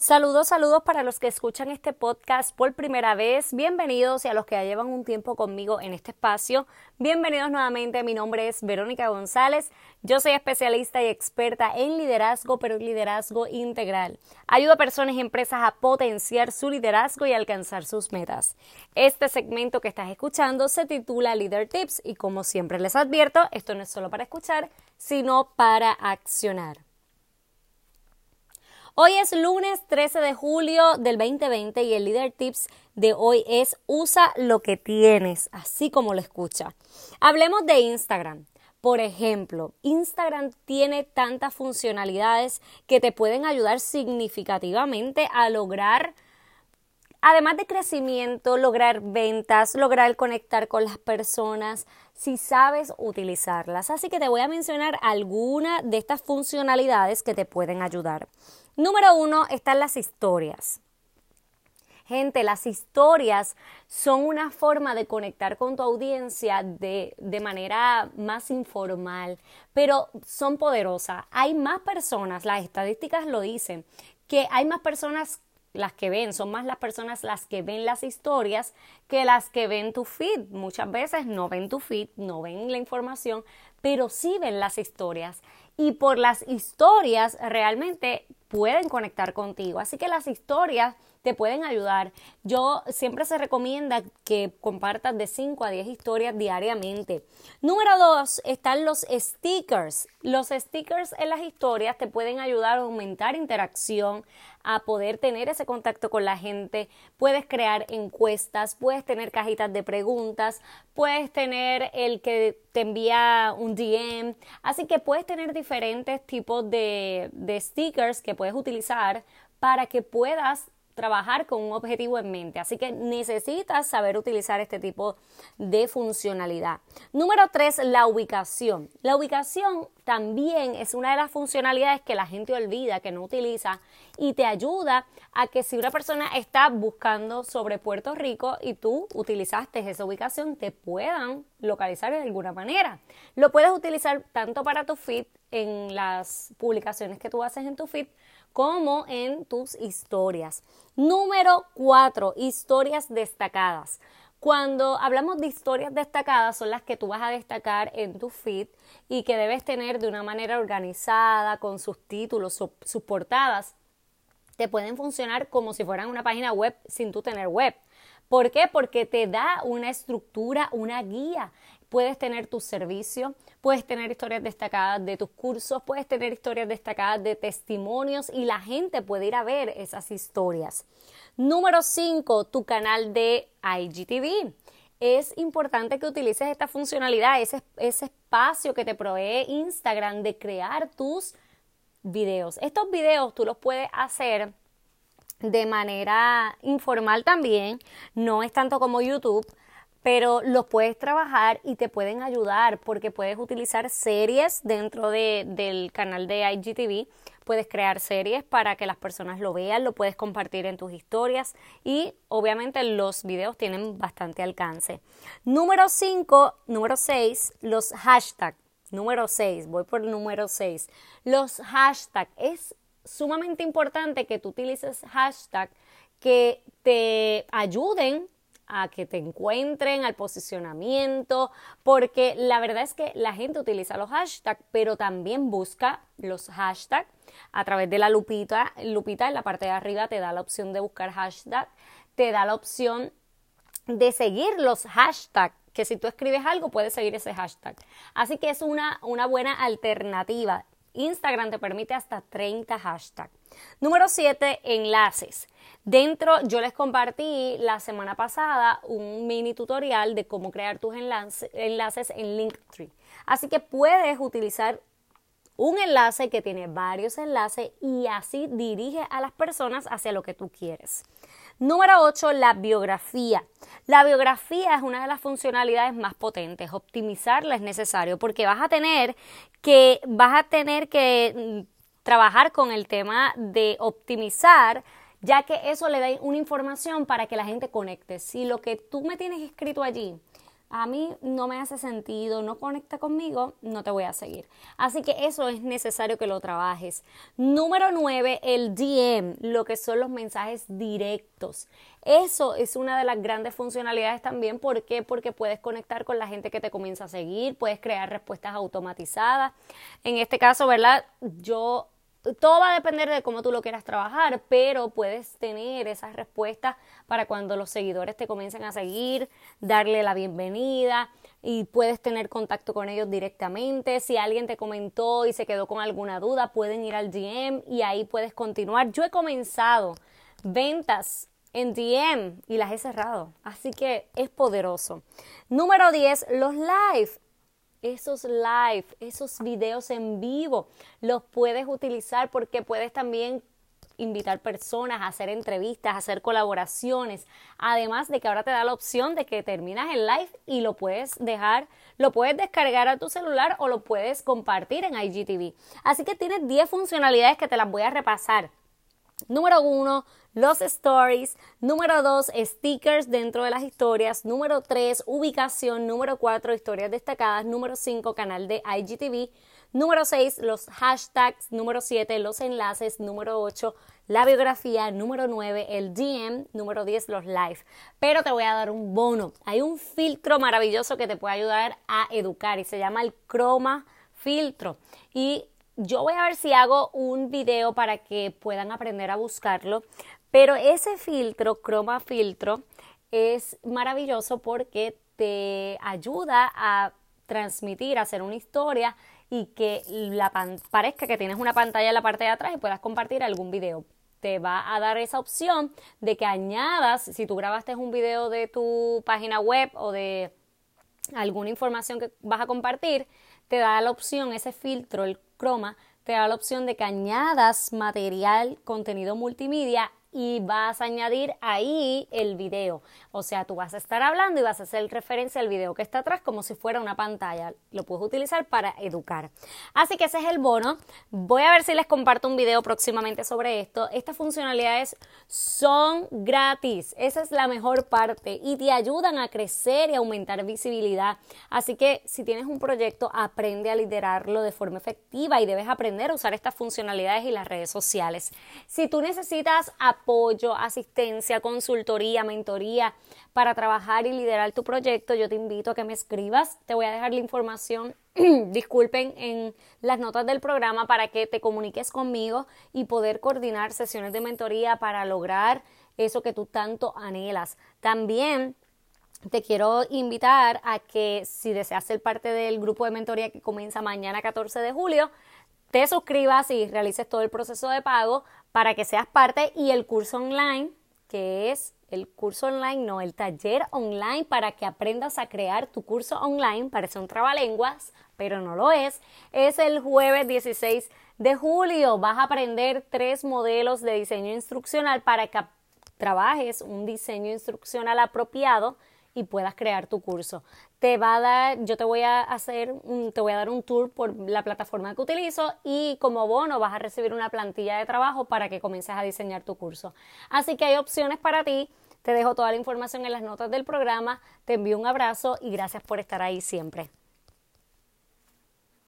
Saludos, saludos para los que escuchan este podcast por primera vez. Bienvenidos y a los que ya llevan un tiempo conmigo en este espacio. Bienvenidos nuevamente. Mi nombre es Verónica González. Yo soy especialista y experta en liderazgo, pero liderazgo integral. Ayudo a personas y empresas a potenciar su liderazgo y alcanzar sus metas. Este segmento que estás escuchando se titula Leader Tips y como siempre les advierto, esto no es solo para escuchar, sino para accionar. Hoy es lunes 13 de julio del 2020 y el líder tips de hoy es usa lo que tienes, así como lo escucha. Hablemos de Instagram. Por ejemplo, Instagram tiene tantas funcionalidades que te pueden ayudar significativamente a lograr además de crecimiento, lograr ventas, lograr conectar con las personas, si sabes utilizarlas. Así que te voy a mencionar algunas de estas funcionalidades que te pueden ayudar. Número uno están las historias. Gente, las historias son una forma de conectar con tu audiencia de, de, manera más informal, pero son poderosas. Hay más personas, las estadísticas lo dicen, que hay más personas las que ven, son más las personas las que ven las historias que las que ven tu feed. Muchas veces no ven tu feed, no ven la información, pero sí ven las historias. Y por las historias realmente pueden conectar contigo. Así que las historias te pueden ayudar. Yo siempre se recomienda que compartas de 5 a 10 historias diariamente. Número 2 están los stickers. Los stickers en las historias te pueden ayudar a aumentar interacción, a poder tener ese contacto con la gente. Puedes crear encuestas, puedes tener cajitas de preguntas, puedes tener el que te envía un DM. Así que puedes tener diferentes tipos de, de stickers que puedes utilizar para que puedas trabajar con un objetivo en mente. Así que necesitas saber utilizar este tipo de funcionalidad. Número tres, la ubicación. La ubicación también es una de las funcionalidades que la gente olvida, que no utiliza y te ayuda a que si una persona está buscando sobre Puerto Rico y tú utilizaste esa ubicación, te puedan localizar de alguna manera. Lo puedes utilizar tanto para tu feed en las publicaciones que tú haces en tu feed como en tus historias. Número cuatro, historias destacadas. Cuando hablamos de historias destacadas son las que tú vas a destacar en tu feed y que debes tener de una manera organizada, con sus títulos, sus portadas. Te pueden funcionar como si fueran una página web sin tú tener web. ¿Por qué? Porque te da una estructura, una guía. Puedes tener tu servicio, puedes tener historias destacadas de tus cursos, puedes tener historias destacadas de testimonios y la gente puede ir a ver esas historias. Número 5, tu canal de IGTV. Es importante que utilices esta funcionalidad, ese, ese espacio que te provee Instagram de crear tus videos. Estos videos tú los puedes hacer de manera informal también, no es tanto como YouTube, pero los puedes trabajar y te pueden ayudar porque puedes utilizar series dentro de, del canal de IGTV, puedes crear series para que las personas lo vean, lo puedes compartir en tus historias y obviamente los videos tienen bastante alcance. Número 5, número 6, los hashtags. Número 6, voy por número 6. Los hashtags es sumamente importante que tú utilices hashtags que te ayuden a que te encuentren, al posicionamiento, porque la verdad es que la gente utiliza los hashtags, pero también busca los hashtags a través de la lupita. Lupita en la parte de arriba te da la opción de buscar hashtags, te da la opción de seguir los hashtags que si tú escribes algo puedes seguir ese hashtag. Así que es una, una buena alternativa. Instagram te permite hasta 30 hashtags. Número 7, enlaces. Dentro yo les compartí la semana pasada un mini tutorial de cómo crear tus enlaces en Linktree. Así que puedes utilizar un enlace que tiene varios enlaces y así dirige a las personas hacia lo que tú quieres. Número 8, la biografía. La biografía es una de las funcionalidades más potentes. Optimizarla es necesario porque vas a tener que, vas a tener que mm, trabajar con el tema de optimizar ya que eso le da una información para que la gente conecte. Si lo que tú me tienes escrito allí a mí no me hace sentido, no conecta conmigo, no te voy a seguir. Así que eso es necesario que lo trabajes. Número 9, el DM, lo que son los mensajes directos. Eso es una de las grandes funcionalidades también. ¿Por qué? Porque puedes conectar con la gente que te comienza a seguir, puedes crear respuestas automatizadas. En este caso, ¿verdad? Yo todo va a depender de cómo tú lo quieras trabajar, pero puedes tener esas respuestas para cuando los seguidores te comiencen a seguir, darle la bienvenida y puedes tener contacto con ellos directamente. Si alguien te comentó y se quedó con alguna duda, pueden ir al DM y ahí puedes continuar. Yo he comenzado ventas en DM y las he cerrado, así que es poderoso. Número 10, los live esos live, esos videos en vivo, los puedes utilizar porque puedes también invitar personas, a hacer entrevistas, a hacer colaboraciones. Además de que ahora te da la opción de que terminas el live y lo puedes dejar, lo puedes descargar a tu celular o lo puedes compartir en IGTV. Así que tienes 10 funcionalidades que te las voy a repasar. Número uno, los stories. Número dos, stickers dentro de las historias. Número tres, ubicación. Número cuatro, historias destacadas. Número cinco, canal de IGTV. Número seis, los hashtags. Número siete, los enlaces. Número ocho, la biografía. Número nueve, el DM. Número diez, los live. Pero te voy a dar un bono. Hay un filtro maravilloso que te puede ayudar a educar y se llama el Chroma Filtro. Y yo voy a ver si hago un video para que puedan aprender a buscarlo, pero ese filtro, Chroma Filtro, es maravilloso porque te ayuda a transmitir, a hacer una historia y que la parezca que tienes una pantalla en la parte de atrás y puedas compartir algún video. Te va a dar esa opción de que añadas, si tú grabaste un video de tu página web o de alguna información que vas a compartir, te da la opción, ese filtro, el croma, te da la opción de que añadas material, contenido multimedia y vas a añadir ahí el video. O sea, tú vas a estar hablando y vas a hacer referencia al video que está atrás como si fuera una pantalla. Lo puedes utilizar para educar. Así que ese es el bono. Voy a ver si les comparto un video próximamente sobre esto. Estas funcionalidades son gratis. Esa es la mejor parte y te ayudan a crecer y aumentar visibilidad. Así que si tienes un proyecto, aprende a liderarlo de forma efectiva y debes aprender a usar estas funcionalidades y las redes sociales. Si tú necesitas apoyo, asistencia, consultoría, mentoría para trabajar y liderar tu proyecto, yo te invito a que me escribas. Te voy a dejar la información, disculpen, en las notas del programa para que te comuniques conmigo y poder coordinar sesiones de mentoría para lograr eso que tú tanto anhelas. También te quiero invitar a que si deseas ser parte del grupo de mentoría que comienza mañana 14 de julio, te suscribas y realices todo el proceso de pago para que seas parte y el curso online, que es el curso online, no, el taller online para que aprendas a crear tu curso online, parece un trabalenguas, pero no lo es, es el jueves 16 de julio. Vas a aprender tres modelos de diseño instruccional para que trabajes un diseño instruccional apropiado y puedas crear tu curso. Te va a dar, yo te voy a hacer, te voy a dar un tour por la plataforma que utilizo y como bono vas a recibir una plantilla de trabajo para que comiences a diseñar tu curso. Así que hay opciones para ti. Te dejo toda la información en las notas del programa. Te envío un abrazo y gracias por estar ahí siempre.